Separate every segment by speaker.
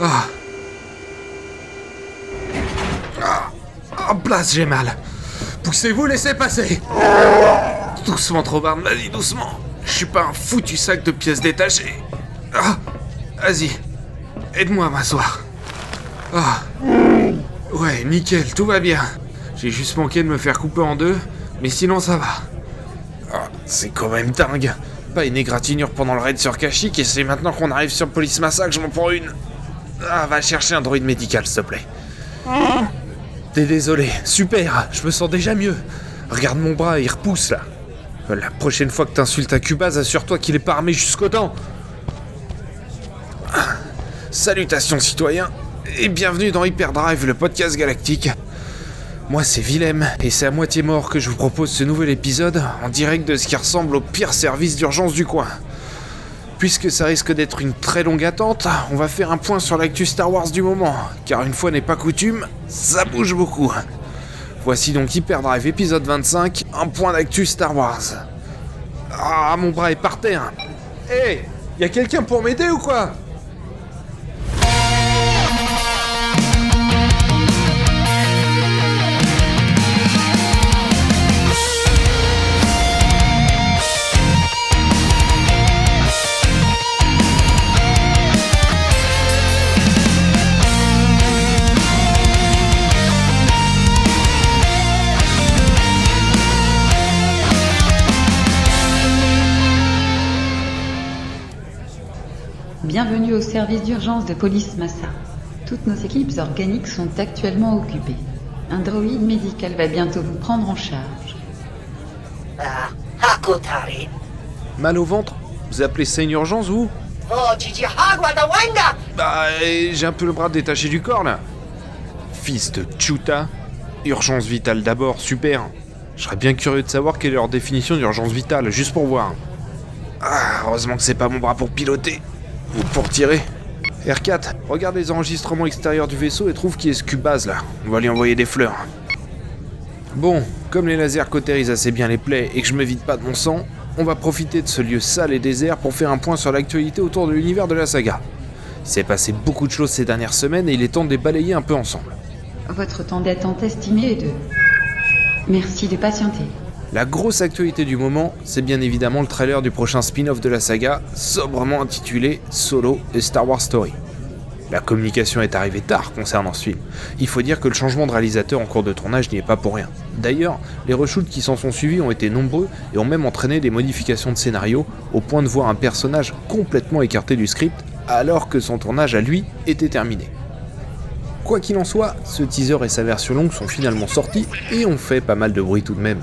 Speaker 1: Ah. Ah. En place, j'ai mal. Poussez-vous, laissez passer. Doucement, Trobarde, vas-y, doucement. Je suis pas un foutu sac de pièces détachées. Ah. Vas-y. Aide-moi à m'asseoir. Ah. Ouais, nickel, tout va bien. J'ai juste manqué de me faire couper en deux, mais sinon ça va. Ah, c'est quand même dingue. Pas une égratignure pendant le raid sur Kashyyyk et c'est maintenant qu'on arrive sur Police Massacre, je m'en prends une. Ah, va chercher un droïde médical, s'il te plaît. T'es désolé, super, je me sens déjà mieux. Regarde mon bras, il repousse là. La prochaine fois que t'insultes un Cubase, assure-toi qu'il est pas armé jusqu'au dents. Salutations citoyens, et bienvenue dans Hyperdrive, le podcast galactique. Moi c'est Willem, et c'est à moitié mort que je vous propose ce nouvel épisode en direct de ce qui ressemble au pire service d'urgence du coin. Puisque ça risque d'être une très longue attente, on va faire un point sur l'actu Star Wars du moment, car une fois n'est pas coutume, ça bouge beaucoup. Voici donc Hyperdrive épisode 25, un point d'actu Star Wars. Ah, mon bras est par terre. Hé, hey, y a quelqu'un pour m'aider ou quoi?
Speaker 2: Service d'urgence de police Massa. Toutes nos équipes organiques sont actuellement occupées. Un droïde médical va bientôt vous prendre en charge.
Speaker 3: Ah, Hakotari.
Speaker 1: Mal au ventre? Vous appelez ça une urgence ou
Speaker 3: Oh, Wanga.
Speaker 1: Bah, j'ai un peu le bras détaché du corps là. Fils de Chuta. Urgence vitale d'abord, super. Je serais bien curieux de savoir quelle est leur définition d'urgence vitale, juste pour voir. Ah, heureusement que c'est pas mon bras pour piloter. Ou pour tirer. R4, regarde les enregistrements extérieurs du vaisseau et trouve qui est ce là. On va lui envoyer des fleurs. Bon, comme les lasers cautérisent assez bien les plaies et que je me vide pas de mon sang, on va profiter de ce lieu sale et désert pour faire un point sur l'actualité autour de l'univers de la saga. Il s'est passé beaucoup de choses ces dernières semaines et il est temps de les balayer un peu ensemble.
Speaker 2: Votre temps d'attente estimé est de... Merci de patienter.
Speaker 1: La grosse actualité du moment, c'est bien évidemment le trailer du prochain spin-off de la saga, sobrement intitulé Solo et Star Wars Story. La communication est arrivée tard concernant ce film. Il faut dire que le changement de réalisateur en cours de tournage n'y est pas pour rien. D'ailleurs, les reshoots qui s'en sont suivis ont été nombreux et ont même entraîné des modifications de scénario au point de voir un personnage complètement écarté du script alors que son tournage à lui était terminé. Quoi qu'il en soit, ce teaser et sa version longue sont finalement sortis et ont fait pas mal de bruit tout de même.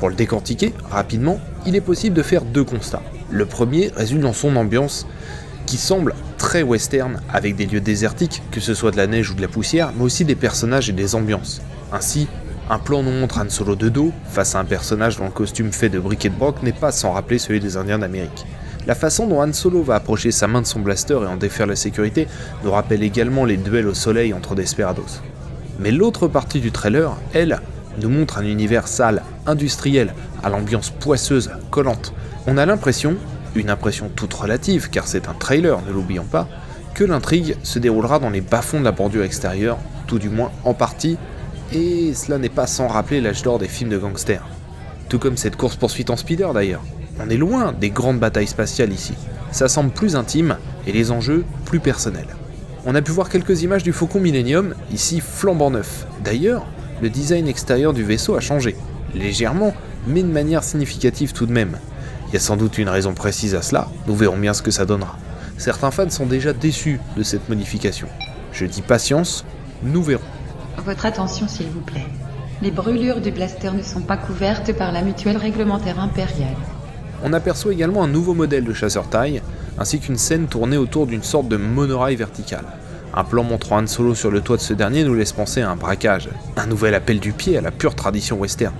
Speaker 1: Pour le décortiquer, rapidement, il est possible de faire deux constats. Le premier résume dans son ambiance, qui semble très western, avec des lieux désertiques, que ce soit de la neige ou de la poussière, mais aussi des personnages et des ambiances. Ainsi, un plan nous montre Han Solo de dos, face à un personnage dont le costume fait de briques et de broc n'est pas sans rappeler celui des Indiens d'Amérique. La façon dont Han Solo va approcher sa main de son blaster et en défaire la sécurité nous rappelle également les duels au soleil entre Desperados. Mais l'autre partie du trailer, elle, nous montre un univers sale, industriel, à l'ambiance poisseuse, collante. On a l'impression, une impression toute relative car c'est un trailer, ne l'oublions pas, que l'intrigue se déroulera dans les bas-fonds de la bordure extérieure, tout du moins en partie, et cela n'est pas sans rappeler l'âge d'or des films de gangsters. Tout comme cette course-poursuite en speeder d'ailleurs. On est loin des grandes batailles spatiales ici. Ça semble plus intime et les enjeux plus personnels. On a pu voir quelques images du Faucon Millennium, ici flambant neuf. D'ailleurs, le design extérieur du vaisseau a changé. Légèrement, mais de manière significative tout de même. Il y a sans doute une raison précise à cela, nous verrons bien ce que ça donnera. Certains fans sont déjà déçus de cette modification. Je dis patience, nous verrons.
Speaker 2: Votre attention s'il vous plaît. Les brûlures du blaster ne sont pas couvertes par la mutuelle réglementaire impériale.
Speaker 1: On aperçoit également un nouveau modèle de chasseur taille, ainsi qu'une scène tournée autour d'une sorte de monorail vertical. Un plan montrant Han Solo sur le toit de ce dernier nous laisse penser à un braquage, un nouvel appel du pied à la pure tradition western.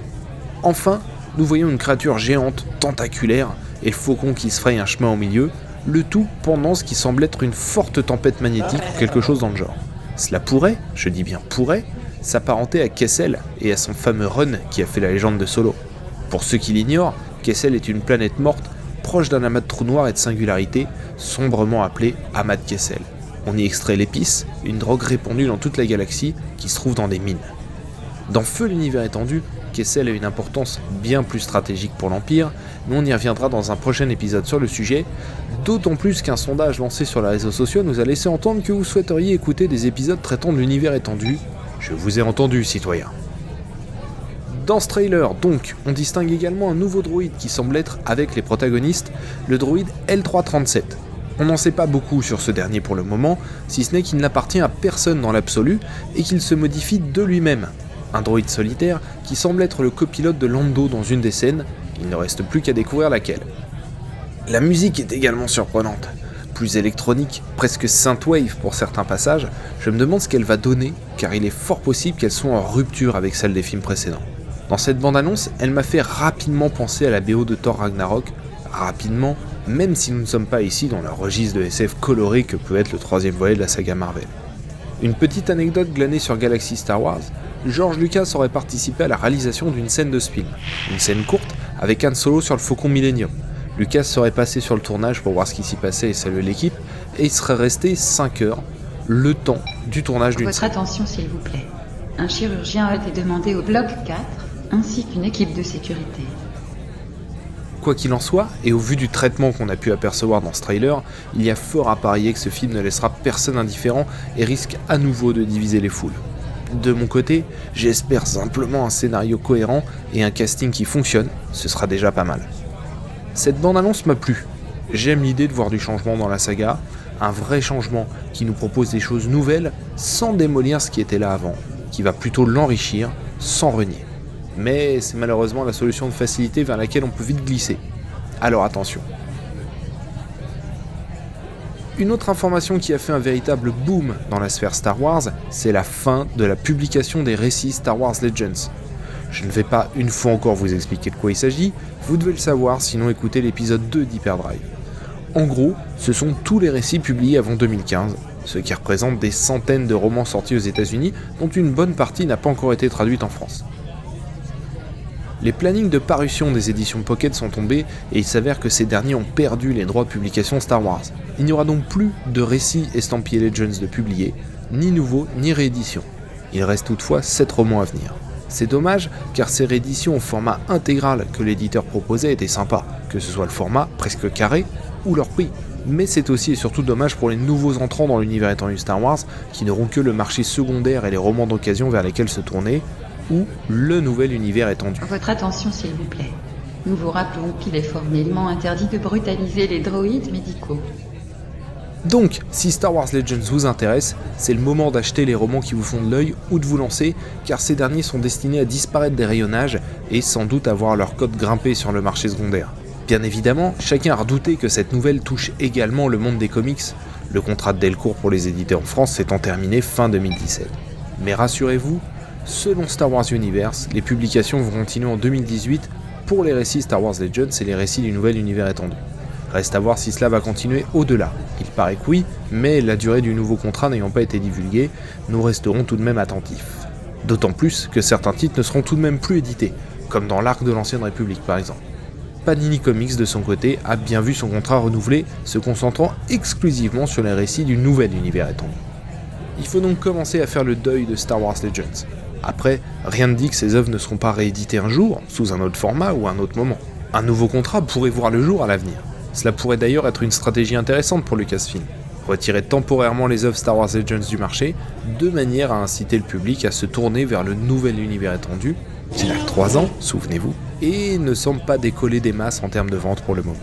Speaker 1: Enfin, nous voyons une créature géante, tentaculaire, et faucon qui se fraye un chemin au milieu, le tout pendant ce qui semble être une forte tempête magnétique ou quelque chose dans le genre. Cela pourrait, je dis bien pourrait, s'apparenter à Kessel et à son fameux run qui a fait la légende de Solo. Pour ceux qui l'ignorent, Kessel est une planète morte proche d'un amas de trous noirs et de singularité, sombrement appelé amas de Kessel. On y extrait l'épice, une drogue répandue dans toute la galaxie qui se trouve dans des mines. Dans Feu l'univers étendu, Kessel a une importance bien plus stratégique pour l'Empire, mais on y reviendra dans un prochain épisode sur le sujet, d'autant plus qu'un sondage lancé sur les réseaux sociaux nous a laissé entendre que vous souhaiteriez écouter des épisodes traitant de l'univers étendu. Je vous ai entendu, citoyen. Dans ce trailer, donc, on distingue également un nouveau droïde qui semble être, avec les protagonistes, le droïde L337. On n'en sait pas beaucoup sur ce dernier pour le moment, si ce n'est qu'il n'appartient à personne dans l'absolu et qu'il se modifie de lui-même. Un droïde solitaire qui semble être le copilote de Lando dans une des scènes, il ne reste plus qu'à découvrir laquelle. La musique est également surprenante. Plus électronique, presque synthwave pour certains passages, je me demande ce qu'elle va donner, car il est fort possible qu'elle soit en rupture avec celle des films précédents. Dans cette bande-annonce, elle m'a fait rapidement penser à la BO de Thor Ragnarok, rapidement, même si nous ne sommes pas ici dans le registre de SF coloré que peut être le troisième volet de la saga Marvel. Une petite anecdote glanée sur Galaxy Star Wars, George Lucas aurait participé à la réalisation d'une scène de ce film. Une scène courte avec Han Solo sur le Faucon Millennium. Lucas serait passé sur le tournage pour voir ce qui s'y passait et saluer l'équipe, et il serait resté 5 heures, le temps du tournage d'une
Speaker 2: Votre
Speaker 1: scène.
Speaker 2: attention, s'il vous plaît. Un chirurgien a été demandé au bloc 4, ainsi qu'une équipe de sécurité.
Speaker 1: Quoi qu'il en soit, et au vu du traitement qu'on a pu apercevoir dans ce trailer, il y a fort à parier que ce film ne laissera personne indifférent et risque à nouveau de diviser les foules. De mon côté, j'espère simplement un scénario cohérent et un casting qui fonctionne, ce sera déjà pas mal. Cette bande-annonce m'a plu. J'aime l'idée de voir du changement dans la saga, un vrai changement qui nous propose des choses nouvelles sans démolir ce qui était là avant, qui va plutôt l'enrichir sans renier. Mais c'est malheureusement la solution de facilité vers laquelle on peut vite glisser. Alors attention. Une autre information qui a fait un véritable boom dans la sphère Star Wars, c'est la fin de la publication des récits Star Wars Legends. Je ne vais pas une fois encore vous expliquer de quoi il s'agit, vous devez le savoir sinon écoutez l'épisode 2 d'Hyperdrive. En gros, ce sont tous les récits publiés avant 2015, ce qui représente des centaines de romans sortis aux États-Unis dont une bonne partie n'a pas encore été traduite en France. Les plannings de parution des éditions Pocket sont tombés et il s'avère que ces derniers ont perdu les droits de publication Star Wars. Il n'y aura donc plus de récits estampillés Legends de publier, ni nouveaux ni rééditions. Il reste toutefois 7 romans à venir. C'est dommage car ces rééditions au format intégral que l'éditeur proposait étaient sympas, que ce soit le format presque carré ou leur prix. Mais c'est aussi et surtout dommage pour les nouveaux entrants dans l'univers étendu Star Wars qui n'auront que le marché secondaire et les romans d'occasion vers lesquels se tourner, ou le nouvel univers étendu.
Speaker 2: Votre attention, s'il vous plaît. Nous vous rappelons qu'il est formellement interdit de brutaliser les droïdes médicaux.
Speaker 1: Donc, si Star Wars Legends vous intéresse, c'est le moment d'acheter les romans qui vous font de l'œil ou de vous lancer, car ces derniers sont destinés à disparaître des rayonnages et sans doute à voir leur cote grimper sur le marché secondaire. Bien évidemment, chacun a redouté que cette nouvelle touche également le monde des comics, le contrat de Delcourt pour les éditeurs en France s'étant terminé fin 2017. Mais rassurez-vous, selon Star Wars Universe, les publications vont continuer en 2018 pour les récits Star Wars Legends et les récits du nouvel univers étendu. Reste à voir si cela va continuer au-delà. Il paraît que oui, mais la durée du nouveau contrat n'ayant pas été divulguée, nous resterons tout de même attentifs. D'autant plus que certains titres ne seront tout de même plus édités, comme dans l'arc de l'Ancienne République par exemple. Panini Comics de son côté a bien vu son contrat renouvelé, se concentrant exclusivement sur les récits du nouvel univers étendu. Il faut donc commencer à faire le deuil de Star Wars Legends. Après, rien ne dit que ces œuvres ne seront pas rééditées un jour, sous un autre format ou un autre moment. Un nouveau contrat pourrait voir le jour à l'avenir. Cela pourrait d'ailleurs être une stratégie intéressante pour Lucasfilm. Retirer temporairement les œuvres Star Wars Legends du marché, de manière à inciter le public à se tourner vers le nouvel univers étendu, n'a que 3 ans, souvenez-vous, et ne semble pas décoller des masses en termes de vente pour le moment.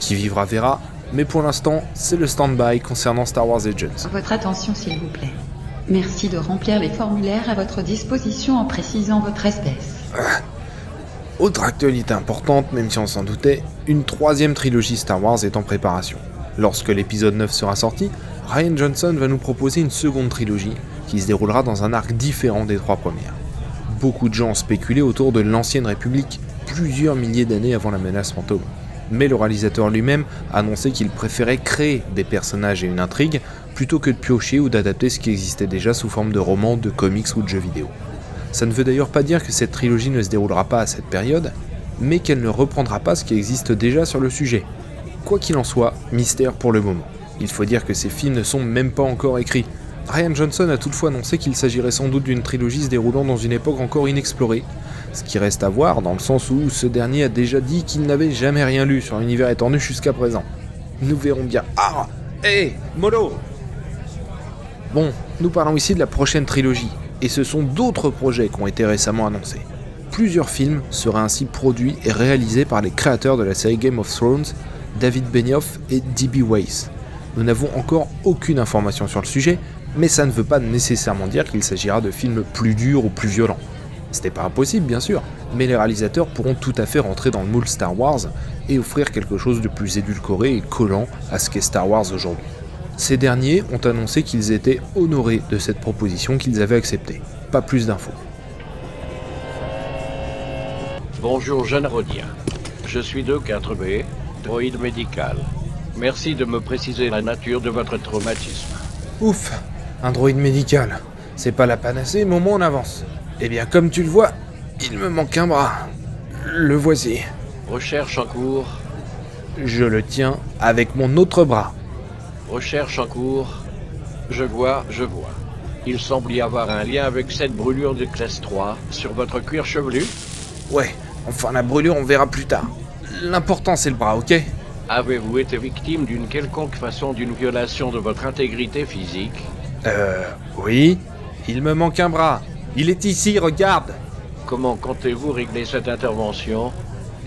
Speaker 1: Qui vivra verra, mais pour l'instant, c'est le stand-by concernant Star Wars Legends.
Speaker 2: Votre attention, s'il vous plaît. Merci de remplir les formulaires à votre disposition en précisant votre espèce.
Speaker 1: Autre actualité importante, même si on s'en doutait, une troisième trilogie Star Wars est en préparation. Lorsque l'épisode 9 sera sorti, Ryan Johnson va nous proposer une seconde trilogie qui se déroulera dans un arc différent des trois premières. Beaucoup de gens ont spéculé autour de l'ancienne République, plusieurs milliers d'années avant la menace fantôme. Mais le réalisateur lui-même a annoncé qu'il préférait créer des personnages et une intrigue plutôt que de piocher ou d'adapter ce qui existait déjà sous forme de romans, de comics ou de jeux vidéo. Ça ne veut d'ailleurs pas dire que cette trilogie ne se déroulera pas à cette période, mais qu'elle ne reprendra pas ce qui existe déjà sur le sujet. Quoi qu'il en soit, mystère pour le moment. Il faut dire que ces films ne sont même pas encore écrits. Ryan Johnson a toutefois annoncé qu'il s'agirait sans doute d'une trilogie se déroulant dans une époque encore inexplorée, ce qui reste à voir dans le sens où ce dernier a déjà dit qu'il n'avait jamais rien lu sur l'univers étendu jusqu'à présent. Nous verrons bien. Ah Hé Molo Bon, nous parlons ici de la prochaine trilogie, et ce sont d'autres projets qui ont été récemment annoncés. Plusieurs films seraient ainsi produits et réalisés par les créateurs de la série Game of Thrones, David Benioff et D.B. Weiss. Nous n'avons encore aucune information sur le sujet, mais ça ne veut pas nécessairement dire qu'il s'agira de films plus durs ou plus violents. C'était pas impossible, bien sûr, mais les réalisateurs pourront tout à fait rentrer dans le moule Star Wars et offrir quelque chose de plus édulcoré et collant à ce qu'est Star Wars aujourd'hui. Ces derniers ont annoncé qu'ils étaient honorés de cette proposition qu'ils avaient acceptée. Pas plus d'infos.
Speaker 4: Bonjour jeune Rodien. Je suis 2-4B, droïde médical. Merci de me préciser la nature de votre traumatisme.
Speaker 1: Ouf, un droïde médical. C'est pas la panacée, mais au moins on avance. Eh bien, comme tu le vois, il me manque un bras. Le voici.
Speaker 4: Recherche en cours.
Speaker 1: Je le tiens avec mon autre bras.
Speaker 4: Recherche en cours. Je vois, je vois. Il semble y avoir un lien avec cette brûlure de classe 3 sur votre cuir chevelu.
Speaker 1: Ouais, enfin la brûlure on verra plus tard. L'important c'est le bras, ok?
Speaker 4: Avez-vous été victime d'une quelconque façon d'une violation de votre intégrité physique?
Speaker 1: Euh, oui. Il me manque un bras. Il est ici, regarde.
Speaker 4: Comment comptez-vous régler cette intervention?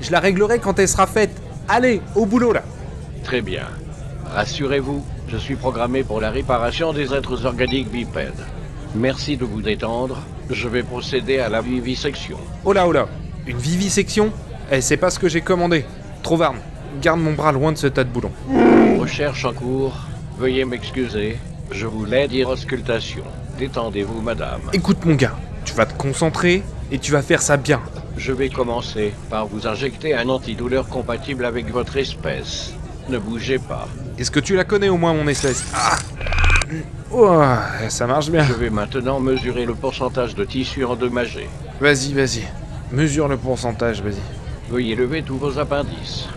Speaker 1: Je la réglerai quand elle sera faite. Allez, au boulot là.
Speaker 4: Très bien. Rassurez-vous, je suis programmé pour la réparation des êtres organiques bipèdes. Merci de vous détendre. Je vais procéder à la vivisection.
Speaker 1: Oh là, oh là. Une vivisection? Eh, c'est pas ce que j'ai commandé. Trovarne, garde mon bras loin de ce tas de boulons.
Speaker 4: Recherche en cours. Veuillez m'excuser. Je vous l'aide dire auscultation. Détendez-vous, madame.
Speaker 1: Écoute mon gars, tu vas te concentrer et tu vas faire ça bien.
Speaker 4: Je vais commencer par vous injecter un antidouleur compatible avec votre espèce. Ne bougez pas.
Speaker 1: Est-ce que tu la connais au moins mon espèce Ah Oh, ça marche bien.
Speaker 4: Je vais maintenant mesurer le pourcentage de tissu endommagé.
Speaker 1: Vas-y, vas-y. Mesure le pourcentage, vas-y.
Speaker 4: Veuillez lever tous vos appendices.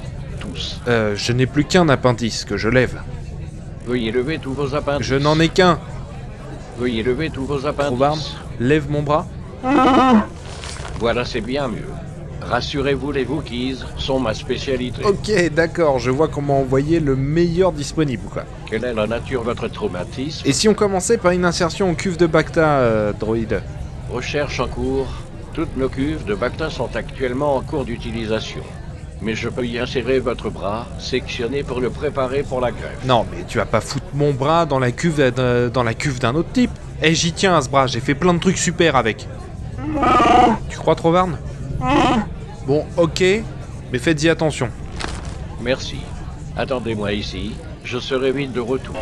Speaker 4: Tous.
Speaker 1: Euh, je n'ai plus qu'un appendice que je lève.
Speaker 4: Veuillez lever tous vos appendices.
Speaker 1: Je n'en ai qu'un.
Speaker 4: Veuillez lever tous vos appendices.
Speaker 1: lève mon bras.
Speaker 4: Voilà, c'est bien mieux. Rassurez-vous, les Wookiees sont ma spécialité.
Speaker 1: Ok, d'accord, je vois qu'on m'a envoyé le meilleur disponible, quoi.
Speaker 4: Quelle est la nature de votre traumatisme
Speaker 1: Et si on commençait par une insertion en cuve de Bacta, euh, droïde
Speaker 4: Recherche en cours. Toutes nos cuves de Bacta sont actuellement en cours d'utilisation. Mais je peux y insérer votre bras, sectionné pour le préparer pour la greffe.
Speaker 1: Non, mais tu vas pas foutre mon bras dans la cuve d'un- dans la cuve d'un autre type. Eh, j'y tiens à ce bras, j'ai fait plein de trucs super avec. Tu crois, Trovarne Bon, ok, mais faites-y attention.
Speaker 4: Merci. Attendez-moi ici. Je serai vite de retour.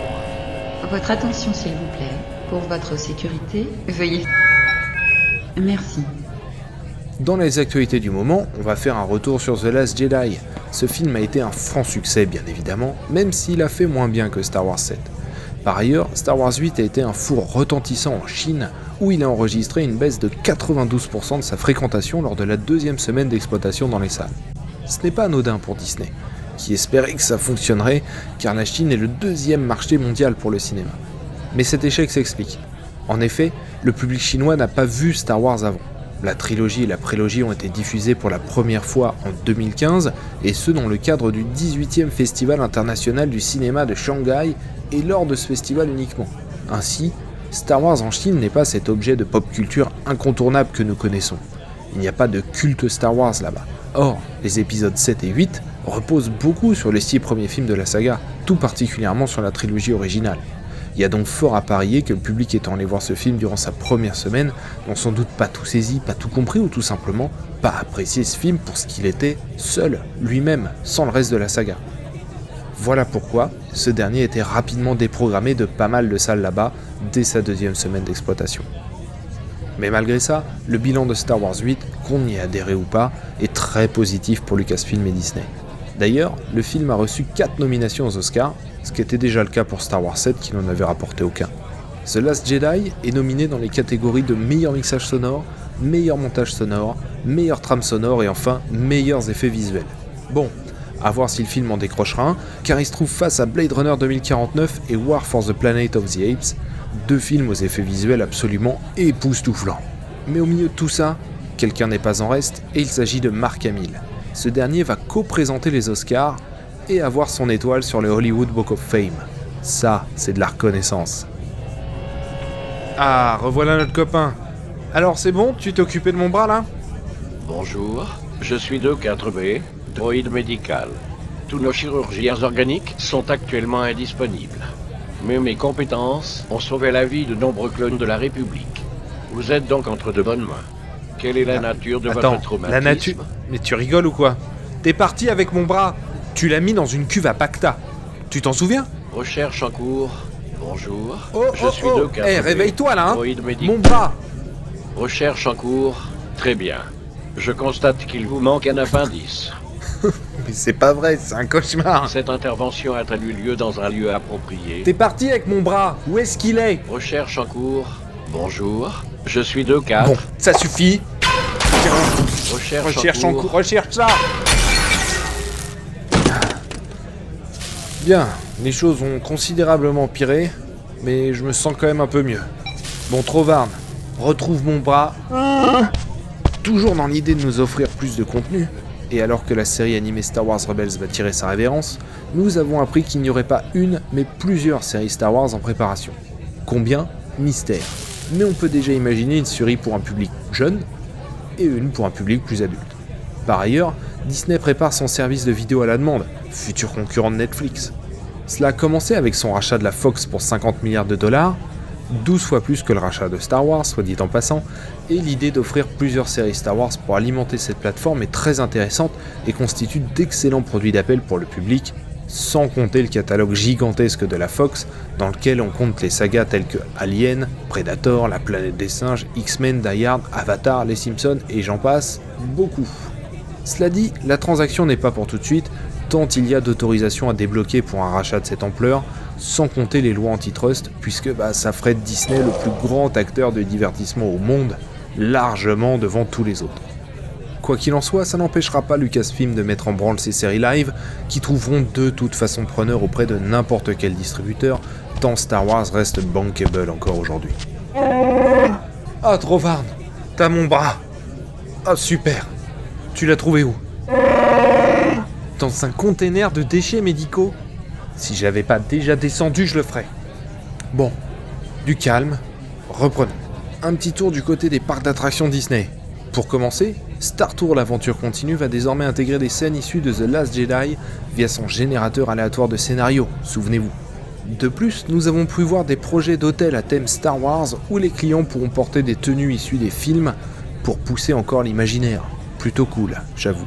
Speaker 2: Votre attention, s'il vous plaît. Pour votre sécurité, veuillez... Merci.
Speaker 1: Dans les actualités du moment, on va faire un retour sur The Last Jedi. Ce film a été un franc succès, bien évidemment, même s'il a fait moins bien que Star Wars 7. Par ailleurs, Star Wars 8 a été un four retentissant en Chine, où il a enregistré une baisse de 92% de sa fréquentation lors de la deuxième semaine d'exploitation dans les salles. Ce n'est pas anodin pour Disney, qui espérait que ça fonctionnerait, car la Chine est le deuxième marché mondial pour le cinéma. Mais cet échec s'explique. En effet, le public chinois n'a pas vu Star Wars avant. La trilogie et la prélogie ont été diffusées pour la première fois en 2015, et ce dans le cadre du 18e Festival international du cinéma de Shanghai, et lors de ce festival uniquement. Ainsi, Star Wars en Chine n'est pas cet objet de pop culture incontournable que nous connaissons. Il n'y a pas de culte Star Wars là-bas. Or, les épisodes 7 et 8 reposent beaucoup sur les six premiers films de la saga, tout particulièrement sur la trilogie originale. Il y a donc fort à parier que le public étant allé voir ce film durant sa première semaine n'ont sans doute pas tout saisi, pas tout compris ou tout simplement pas apprécié ce film pour ce qu'il était, seul, lui-même, sans le reste de la saga. Voilà pourquoi ce dernier était rapidement déprogrammé de pas mal de salles là-bas dès sa deuxième semaine d'exploitation. Mais malgré ça, le bilan de Star Wars 8, qu'on y ait adhéré ou pas, est très positif pour Lucasfilm et Disney. D'ailleurs, le film a reçu 4 nominations aux Oscars, ce qui était déjà le cas pour Star Wars 7 qui n'en avait rapporté aucun. The Last Jedi est nominé dans les catégories de meilleur mixage sonore, meilleur montage sonore, meilleure trame sonore et enfin meilleurs effets visuels. Bon, À voir si le film en décrochera un, car il se trouve face à Blade Runner 2049 et War for the Planet of the Apes, deux films aux effets visuels absolument époustouflants. Mais au milieu de tout ça, quelqu'un n'est pas en reste, et il s'agit de Mark Hamill. Ce dernier va co-présenter les Oscars et avoir son étoile sur le Hollywood Book of Fame. Ça, c'est de la reconnaissance. Ah, revoilà notre copain. Alors c'est bon, tu t'es occupé de mon bras là?
Speaker 4: Bonjour, je suis 2-4B, droïde médical. Tous nos chirurgiens organiques sont actuellement indisponibles. Mais mes compétences ont sauvé la vie de nombreux clones de la République. Vous êtes donc entre de bonnes mains. Quelle est la nature de
Speaker 1: Attends,
Speaker 4: votre traumatisme
Speaker 1: la nature. Mais tu rigoles ou quoi? T'es parti avec mon bras. Tu l'as mis dans une cuve à Pacta. Tu t'en souviens?
Speaker 4: Recherche en cours. Bonjour.
Speaker 1: Oh,
Speaker 4: je
Speaker 1: oh,
Speaker 4: suis
Speaker 1: oh.
Speaker 4: 2-4B,
Speaker 1: Eh, réveille-toi là, hein. Mon bras
Speaker 4: Recherche en cours. Très bien. Je constate qu'il vous manque un appendice.
Speaker 1: Mais c'est pas vrai, c'est un cauchemar.
Speaker 4: Cette intervention a-t-elle eu lieu dans un lieu approprié
Speaker 1: T'es parti avec mon bras. Où est-ce qu'il est?
Speaker 4: Recherche en cours. Bonjour. Je suis 2-4.
Speaker 1: Bon, ça suffit.
Speaker 4: Recherche,
Speaker 1: Recherche
Speaker 4: en
Speaker 1: en
Speaker 4: cours.
Speaker 1: cours, recherche ça. Bien, les choses ont considérablement empiré, mais je me sens quand même un peu mieux. Bon, Trovarne, retrouve mon bras. Toujours dans l'idée de nous offrir plus de contenu, et alors que la série animée Star Wars Rebels va tirer sa révérence, nous avons appris qu'il n'y aurait pas une, mais plusieurs séries Star Wars en préparation. Combien? Mystère. Mais on peut déjà imaginer une série pour un public jeune, et une pour un public plus adulte. Par ailleurs, Disney prépare son service de vidéo à la demande, futur concurrent de Netflix. Cela a commencé avec son rachat de la Fox pour 50 milliards de dollars, 12 fois plus que le rachat de Star Wars, soit dit en passant, et l'idée d'offrir plusieurs séries Star Wars pour alimenter cette plateforme est très intéressante et constitue d'excellents produits d'appel pour le public, sans compter le catalogue gigantesque de la Fox, dans lequel on compte les sagas telles que Alien, Predator, La planète des singes, X-Men, Die Hard, Avatar, Les Simpsons et j'en passe, beaucoup. Cela dit, la transaction n'est pas pour tout de suite, tant il y a d'autorisations à débloquer pour un rachat de cette ampleur, sans compter les lois antitrust, puisque bah, ça ferait Disney le plus grand acteur de divertissement au monde, largement devant tous les autres. Quoi qu'il en soit, ça n'empêchera pas Lucasfilm de mettre en branle ses séries live, qui trouveront de toute façon preneur auprès de n'importe quel distributeur, tant Star Wars reste bankable encore aujourd'hui. Ah, Trovarne, t'as mon bras. Ah, super. Tu l'as trouvé où? Dans un container de déchets médicaux Si j'avais pas déjà descendu, je le ferais. Bon, du calme, reprenons. Un petit tour du côté des parcs d'attractions Disney. Pour commencer, Star Tour l'aventure continue va désormais intégrer des scènes issues de The Last Jedi via son générateur aléatoire de scénario, souvenez-vous. De plus, nous avons pu voir des projets d'hôtels à thème Star Wars où les clients pourront porter des tenues issues des films pour pousser encore l'imaginaire. Plutôt cool, j'avoue.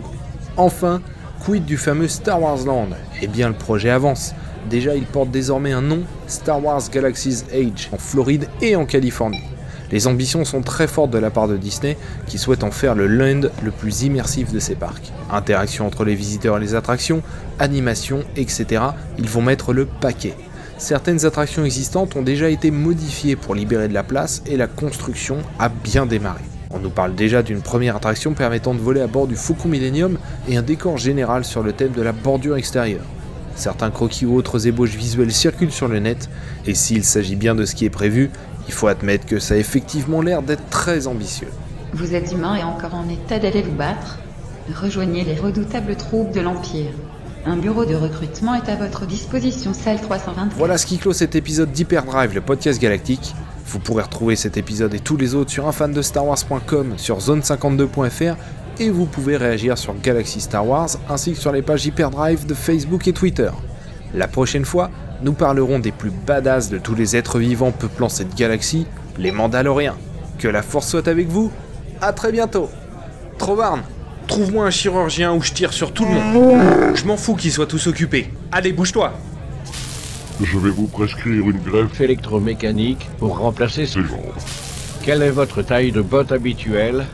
Speaker 1: Enfin, quid du fameux Star Wars Land? Eh bien, le projet avance. Déjà, il porte désormais un nom, Star Wars Galaxy's Age, en Floride et en Californie. Les ambitions sont très fortes de la part de Disney, qui souhaite en faire le land le plus immersif de ses parcs. Interaction entre les visiteurs et les attractions, animation, etc. Ils vont mettre le paquet. Certaines attractions existantes ont déjà été modifiées pour libérer de la place et la construction a bien démarré. On nous parle déjà d'une première attraction permettant de voler à bord du Faucon Millennium et un décor général sur le thème de la bordure extérieure. Certains croquis ou autres ébauches visuelles circulent sur le net, et s'il s'agit bien de ce qui est prévu, il faut admettre que ça a effectivement l'air d'être très ambitieux.
Speaker 2: Vous êtes humain et encore en état d'aller vous battre Rejoignez les redoutables troupes de l'Empire. Un bureau de recrutement est à votre disposition, salle 324.
Speaker 1: Voilà ce qui clôt cet épisode d'Hyperdrive, le podcast galactique. Vous pourrez retrouver cet épisode et tous les autres sur unfandestarwars.com, sur zone52.fr et vous pouvez réagir sur Galaxy Star Wars ainsi que sur les pages Hyperdrive de Facebook et Twitter. La prochaine fois, nous parlerons des plus badass de tous les êtres vivants peuplant cette galaxie, les Mandaloriens. Que la force soit avec vous, à très bientôt Trovarne, trouve-moi un chirurgien où je tire sur tout le monde. Je m'en fous qu'ils soient tous occupés. Allez, bouge-toi
Speaker 5: Je vais vous prescrire une greffe
Speaker 4: électromécanique pour remplacer ce...
Speaker 5: jambes.
Speaker 4: Quelle est votre taille de botte habituelle